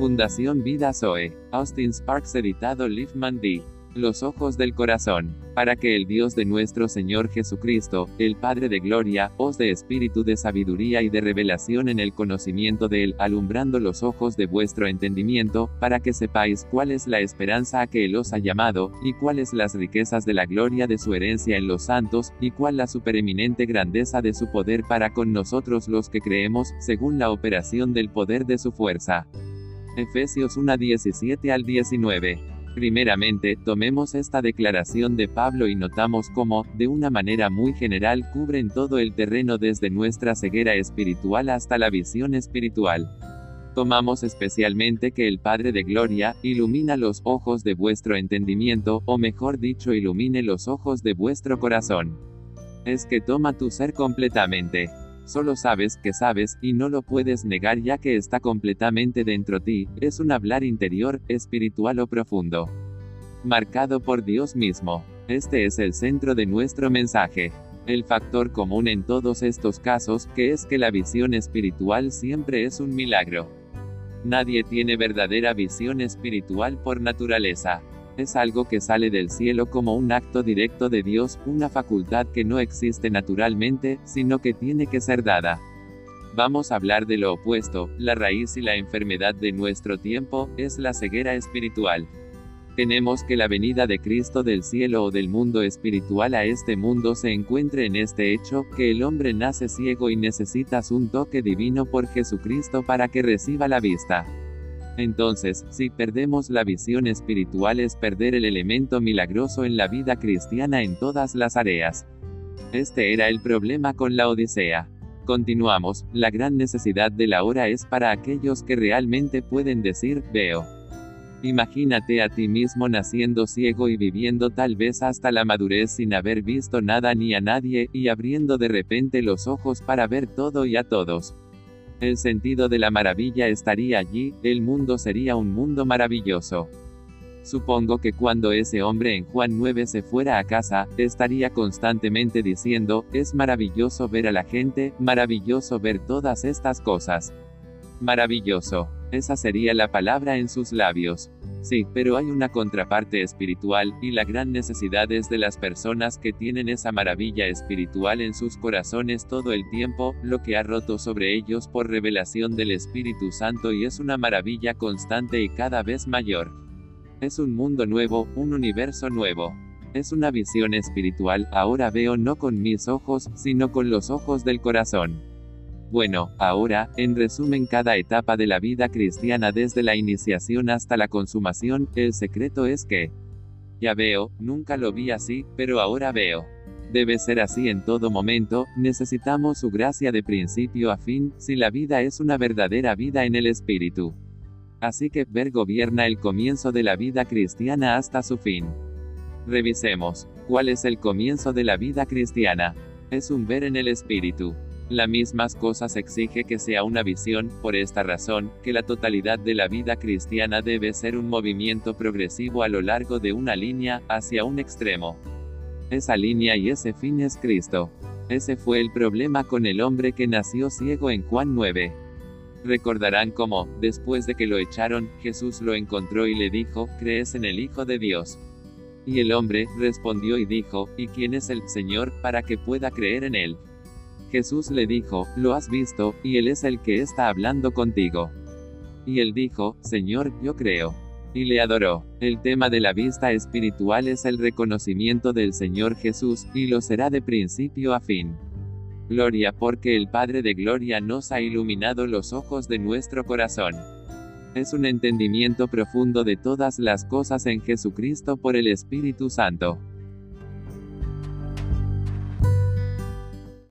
Fundación Vida Zoe. Austin Sparks editado Liefman D. Los ojos del corazón, para que el Dios de nuestro Señor Jesucristo, el Padre de gloria, os dé espíritu de sabiduría y de revelación en el conocimiento de Él, alumbrando los ojos de vuestro entendimiento, para que sepáis cuál es la esperanza a que Él os ha llamado, y cuáles las riquezas de la gloria de su herencia en los santos, y cuál la supereminente grandeza de su poder para con nosotros los que creemos, según la operación del poder de su fuerza. Efesios 1 17 al 19. Primeramente, tomemos esta declaración de Pablo y notamos cómo, de una manera muy general, cubren todo el terreno desde nuestra ceguera espiritual hasta la visión espiritual. Tomamos especialmente que el Padre de Gloria, ilumina los ojos de vuestro entendimiento, o mejor dicho, ilumine los ojos de vuestro corazón. Es que toma tu ser completamente. Solo sabes que sabes, y no lo puedes negar ya que está completamente dentro ti, es un hablar interior, espiritual o profundo. Marcado por Dios mismo. Este es el centro de nuestro mensaje. El factor común en todos estos casos, que es que la visión espiritual siempre es un milagro. Nadie tiene verdadera visión espiritual por naturaleza es algo que sale del cielo como un acto directo de Dios, una facultad que no existe naturalmente, sino que tiene que ser dada. Vamos a hablar de lo opuesto, la raíz y la enfermedad de nuestro tiempo, es la ceguera espiritual. Tenemos que la venida de Cristo del cielo o del mundo espiritual a este mundo se encuentre en este hecho, que el hombre nace ciego y necesitas un toque divino por Jesucristo para que reciba la vista. Entonces, si perdemos la visión espiritual es perder el elemento milagroso en la vida cristiana en todas las áreas. Este era el problema con la Odisea. Continuamos, la gran necesidad de la hora es para aquellos que realmente pueden decir, veo. Imagínate a ti mismo naciendo ciego y viviendo tal vez hasta la madurez sin haber visto nada ni a nadie, y abriendo de repente los ojos para ver todo y a todos. El sentido de la maravilla estaría allí, el mundo sería un mundo maravilloso. Supongo que cuando ese hombre en Juan 9 se fuera a casa, estaría constantemente diciendo, es maravilloso ver a la gente, maravilloso ver todas estas cosas. Maravilloso. Esa sería la palabra en sus labios. Sí, pero hay una contraparte espiritual, y la gran necesidad es de las personas que tienen esa maravilla espiritual en sus corazones todo el tiempo, lo que ha roto sobre ellos por revelación del Espíritu Santo y es una maravilla constante y cada vez mayor. Es un mundo nuevo, un universo nuevo. Es una visión espiritual, ahora veo no con mis ojos, sino con los ojos del corazón. Bueno, ahora, en resumen cada etapa de la vida cristiana desde la iniciación hasta la consumación, el secreto es que, ya veo, nunca lo vi así, pero ahora veo. Debe ser así en todo momento, necesitamos su gracia de principio a fin, si la vida es una verdadera vida en el Espíritu. Así que ver gobierna el comienzo de la vida cristiana hasta su fin. Revisemos. ¿Cuál es el comienzo de la vida cristiana? Es un ver en el Espíritu. La mismas cosas exige que sea una visión, por esta razón, que la totalidad de la vida cristiana debe ser un movimiento progresivo a lo largo de una línea, hacia un extremo. Esa línea y ese fin es Cristo. Ese fue el problema con el hombre que nació ciego en Juan 9. Recordarán cómo, después de que lo echaron, Jesús lo encontró y le dijo, ¿crees en el Hijo de Dios? Y el hombre, respondió y dijo, ¿y quién es el Señor, para que pueda creer en él? Jesús le dijo, lo has visto, y él es el que está hablando contigo. Y él dijo, Señor, yo creo. Y le adoró. El tema de la vista espiritual es el reconocimiento del Señor Jesús, y lo será de principio a fin. Gloria porque el Padre de Gloria nos ha iluminado los ojos de nuestro corazón. Es un entendimiento profundo de todas las cosas en Jesucristo por el Espíritu Santo.